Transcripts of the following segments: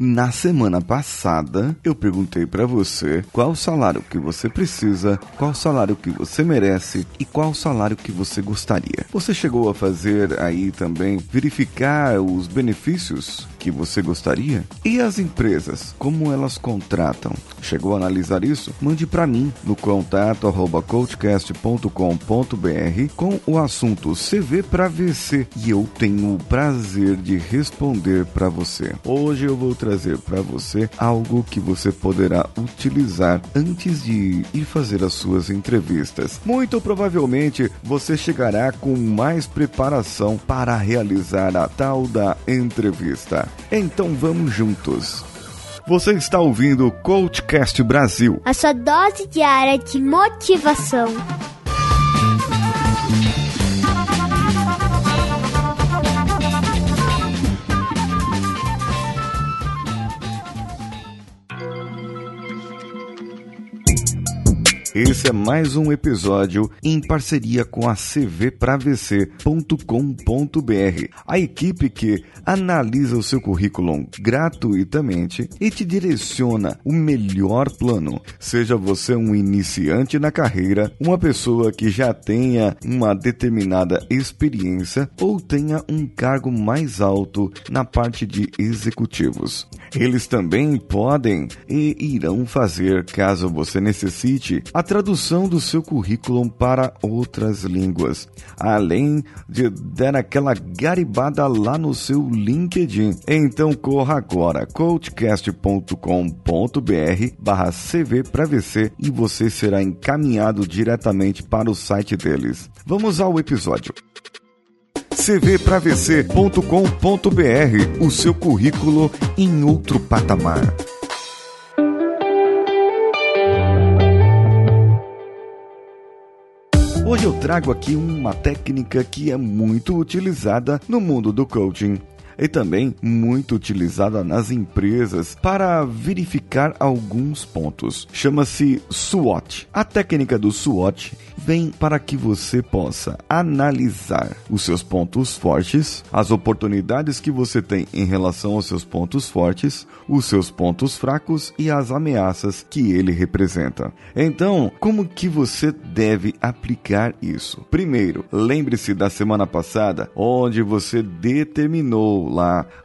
Na semana passada, eu perguntei para você qual salário que você precisa, qual salário que você merece e qual salário que você gostaria. Você chegou a fazer aí também verificar os benefícios que você gostaria? E as empresas, como elas contratam? Chegou a analisar isso? Mande para mim no contato coachcast.com.br com o assunto CV para VC e eu tenho o prazer de responder para você. Hoje eu vou trazer para você algo que você poderá utilizar antes de ir fazer as suas entrevistas. Muito provavelmente você chegará com mais preparação para realizar a tal da entrevista. Então vamos juntos. Você está ouvindo o Coachcast Brasil. A sua dose diária de motivação. Esse é mais um episódio em parceria com a cvpravc.com.br, a equipe que analisa o seu currículo gratuitamente e te direciona o melhor plano. Seja você um iniciante na carreira, uma pessoa que já tenha uma determinada experiência ou tenha um cargo mais alto na parte de executivos. Eles também podem e irão fazer, caso você necessite, a tradução do seu currículo para outras línguas, além de dar aquela garibada lá no seu LinkedIn. Então corra agora, coachcast.com.br barra CV para VC e você será encaminhado diretamente para o site deles. Vamos ao episódio cvpravc.com.br, o seu currículo em outro patamar. Hoje eu trago aqui uma técnica que é muito utilizada no mundo do coaching e também muito utilizada nas empresas para verificar alguns pontos. Chama-se SWOT. A técnica do SWOT vem para que você possa analisar os seus pontos fortes, as oportunidades que você tem em relação aos seus pontos fortes, os seus pontos fracos e as ameaças que ele representa. Então, como que você deve aplicar isso? Primeiro, lembre-se da semana passada, onde você determinou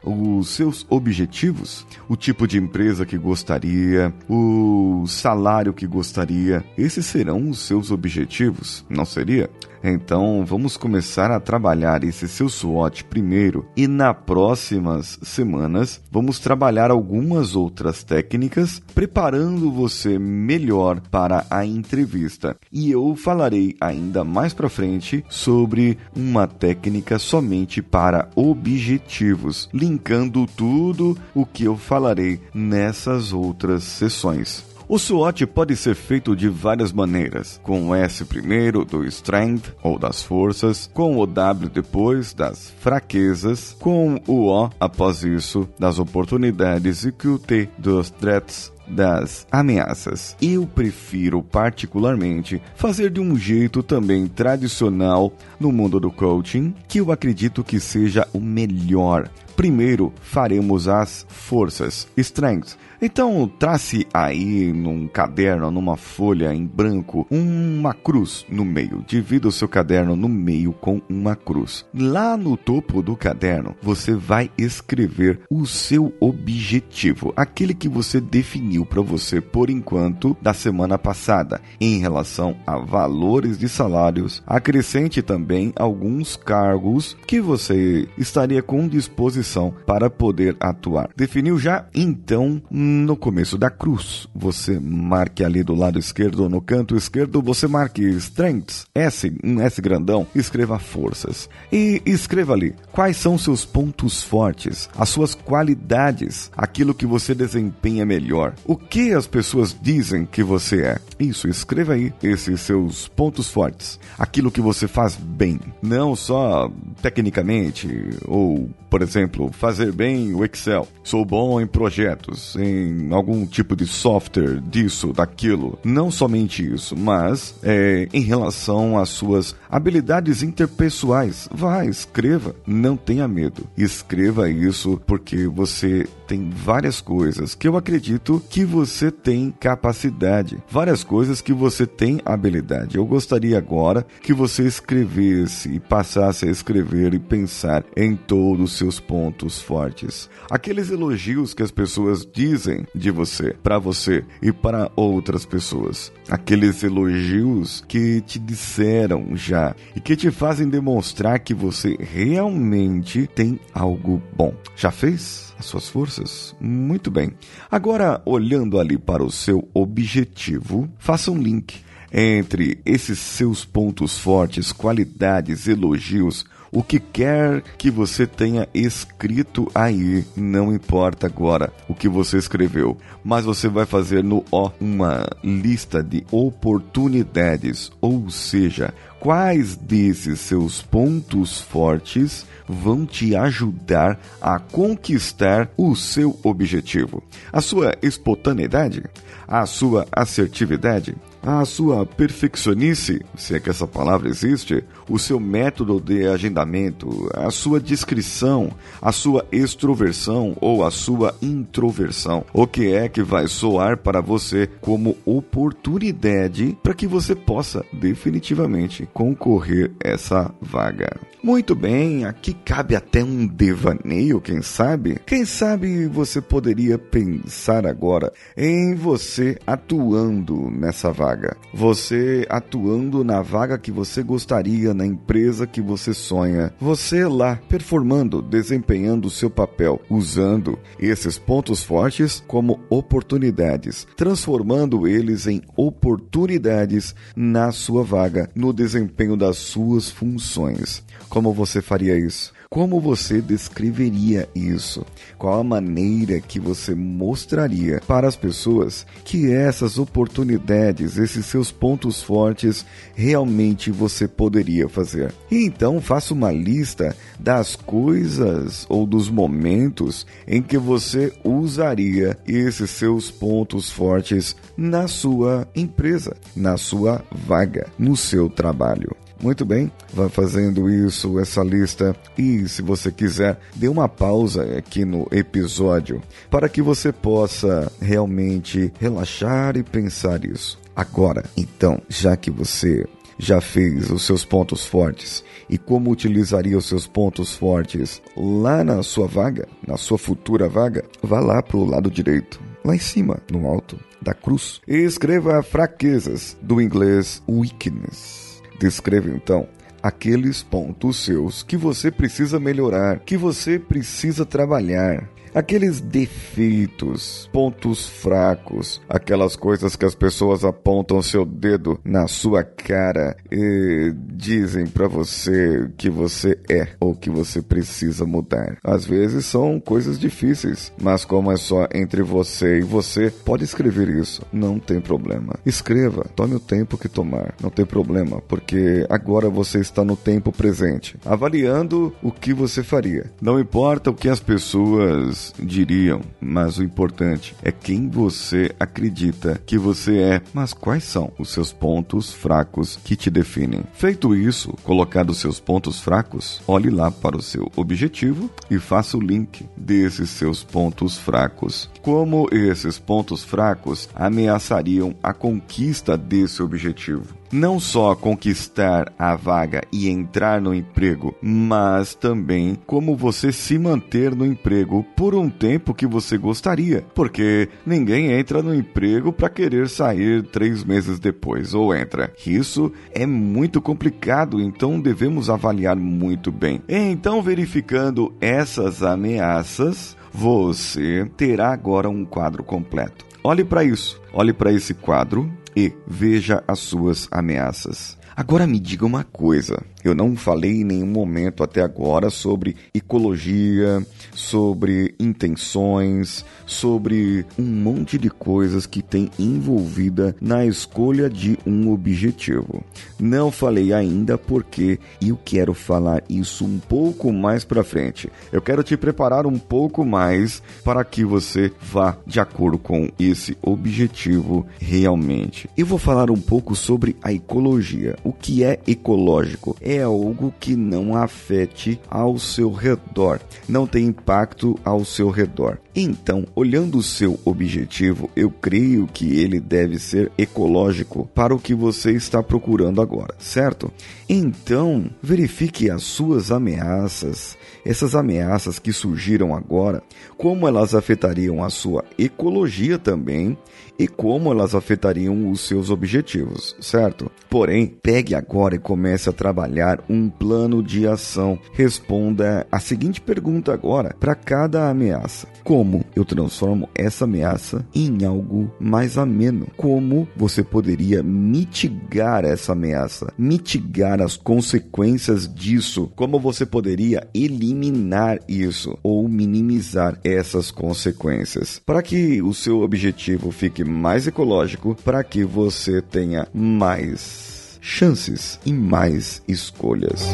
os seus objetivos, o tipo de empresa que gostaria, o salário que gostaria. Esses serão os seus objetivos, não seria? Então vamos começar a trabalhar esse seu SWOT primeiro e nas próximas semanas vamos trabalhar algumas outras técnicas preparando você melhor para a entrevista. E eu falarei ainda mais para frente sobre uma técnica somente para objetivos, linkando tudo o que eu falarei nessas outras sessões. O SWOT pode ser feito de várias maneiras, com o S primeiro do Strength ou das forças, com o W depois das fraquezas, com o O após isso das oportunidades e que o T dos threats das ameaças. Eu prefiro particularmente fazer de um jeito também tradicional no mundo do coaching, que eu acredito que seja o melhor. Primeiro faremos as forças, strengths, então, trace aí num caderno, numa folha em branco, uma cruz no meio. Divida o seu caderno no meio com uma cruz. Lá no topo do caderno, você vai escrever o seu objetivo, aquele que você definiu para você por enquanto da semana passada, em relação a valores de salários. Acrescente também alguns cargos que você estaria com disposição para poder atuar. Definiu já? Então, no começo da cruz, você marque ali do lado esquerdo, no canto esquerdo, você marque strengths, S, um S grandão, escreva forças. E escreva ali quais são seus pontos fortes, as suas qualidades, aquilo que você desempenha melhor, o que as pessoas dizem que você é. Isso, escreva aí esses seus pontos fortes, aquilo que você faz bem, não só tecnicamente ou, por exemplo, fazer bem o Excel. Sou bom em projetos, em algum tipo de software, disso, daquilo. Não somente isso, mas é, em relação às suas habilidades interpessoais. Vá, escreva, não tenha medo. Escreva isso porque você tem várias coisas que eu acredito que você tem capacidade, várias coisas que você tem habilidade. Eu gostaria agora que você escrevesse e passasse a escrever e pensar em todos os seus pontos fortes. Aqueles elogios que as pessoas dizem de você, para você e para outras pessoas. Aqueles elogios que te disseram já e que te fazem demonstrar que você realmente tem algo bom. Já fez? as suas forças? Muito bem. Agora, olhando ali para o seu objetivo, faça um link entre esses seus pontos fortes, qualidades, elogios, o que quer que você tenha escrito aí, não importa agora o que você escreveu, mas você vai fazer no O uma lista de oportunidades, ou seja, quais desses seus pontos fortes vão te ajudar a conquistar o seu objetivo. A sua espontaneidade, a sua assertividade, a sua perfeccionice, se é que essa palavra existe, o seu método de agendamento, a sua descrição, a sua extroversão ou a sua introversão. O que é que vai soar para você como oportunidade para que você possa definitivamente concorrer essa vaga. Muito bem, aqui cabe até um devaneio, quem sabe? Quem sabe você poderia pensar agora em você atuando nessa vaga. Você atuando na vaga que você gostaria, na empresa que você sonha. Você lá, performando, desempenhando o seu papel, usando esses pontos fortes como oportunidades, transformando eles em oportunidades na sua vaga, no desempenho das suas funções. Como você faria isso? Como você descreveria isso? Qual a maneira que você mostraria para as pessoas que essas oportunidades, esses seus pontos fortes, realmente você poderia fazer? E então faça uma lista das coisas ou dos momentos em que você usaria esses seus pontos fortes na sua empresa, na sua vaga, no seu trabalho. Muito bem, vá fazendo isso, essa lista. E se você quiser, dê uma pausa aqui no episódio para que você possa realmente relaxar e pensar isso. Agora, então, já que você já fez os seus pontos fortes e como utilizaria os seus pontos fortes lá na sua vaga, na sua futura vaga, vá lá para o lado direito, lá em cima, no alto da cruz, e escreva fraquezas do inglês weakness. Descreva então aqueles pontos seus que você precisa melhorar, que você precisa trabalhar, aqueles defeitos, pontos fracos, aquelas coisas que as pessoas apontam seu dedo na sua cara e dizem para você que você é ou que você precisa mudar. Às vezes são coisas difíceis, mas como é só entre você e você, pode escrever isso, não tem problema. Escreva, tome o tempo que tomar, não tem problema, porque agora você está no tempo presente, avaliando o que você faria. Não importa o que as pessoas diriam, mas o importante é quem você acredita que você é, mas quais são os seus pontos fracos que te definem. Feito isso, colocado seus pontos fracos, olhe lá para o seu objetivo e faça o link desses seus pontos fracos. Como esses pontos fracos ameaçariam a conquista desse objetivo não só conquistar a vaga e entrar no emprego, mas também como você se manter no emprego por um tempo que você gostaria, porque ninguém entra no emprego para querer sair três meses depois, ou entra. Isso é muito complicado, então devemos avaliar muito bem. Então, verificando essas ameaças, você terá agora um quadro completo. Olhe para isso, olhe para esse quadro e veja as suas ameaças. Agora me diga uma coisa: Eu não falei em nenhum momento até agora sobre ecologia, sobre intenções, sobre um monte de coisas que tem envolvida na escolha de um objetivo. Não falei ainda porque eu quero falar isso um pouco mais para frente. Eu quero te preparar um pouco mais para que você vá de acordo com esse objetivo realmente. Eu vou falar um pouco sobre a ecologia. O que é ecológico? É algo que não afete ao seu redor, não tem impacto ao seu redor. Então, olhando o seu objetivo, eu creio que ele deve ser ecológico para o que você está procurando agora, certo? Então, verifique as suas ameaças, essas ameaças que surgiram agora, como elas afetariam a sua ecologia também e como elas afetariam os seus objetivos, certo? Porém, pegue agora e comece a trabalhar um plano de ação. Responda a seguinte pergunta agora para cada ameaça: Como eu transformo essa ameaça em algo mais ameno? Como você poderia mitigar essa ameaça? Mitigar as consequências disso? Como você poderia eliminar isso ou minimizar essas consequências? Para que o seu objetivo fique mais ecológico para que você tenha mais chances e mais escolhas.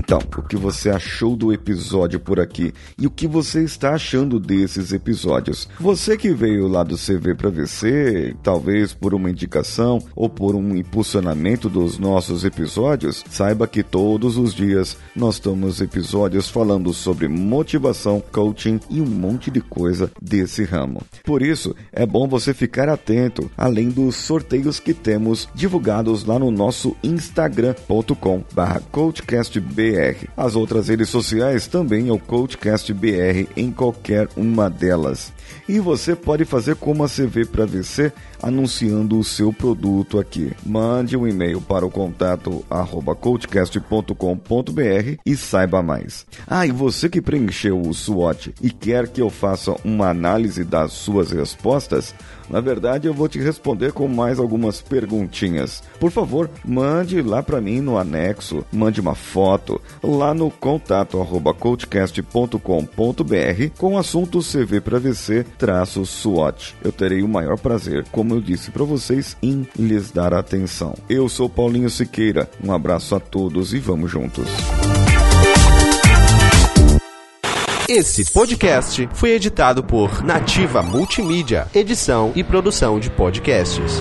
Então, o que você achou do episódio por aqui e o que você está achando desses episódios? Você que veio lá do CV para VC, talvez por uma indicação ou por um impulsionamento dos nossos episódios, saiba que todos os dias nós temos episódios falando sobre motivação, coaching e um monte de coisa desse ramo. Por isso, é bom você ficar atento, além dos sorteios que temos divulgados lá no nosso instagram.com/coachcastb BR. As outras redes sociais também é o Coachcast BR em qualquer uma delas. E você pode fazer como a CV para VC anunciando o seu produto aqui. Mande um e-mail para o contato arroba coachcast.com.br e saiba mais. Ah, e você que preencheu o SWOT e quer que eu faça uma análise das suas respostas, na verdade, eu vou te responder com mais algumas perguntinhas. Por favor, mande lá para mim no anexo, mande uma foto lá no contato arroba coachcast.com.br com assunto CV para VC traço SWOT. Eu terei o maior prazer, como eu disse para vocês, em lhes dar atenção. Eu sou Paulinho Siqueira. Um abraço a todos e vamos juntos. Esse podcast foi editado por Nativa Multimídia, edição e produção de podcasts.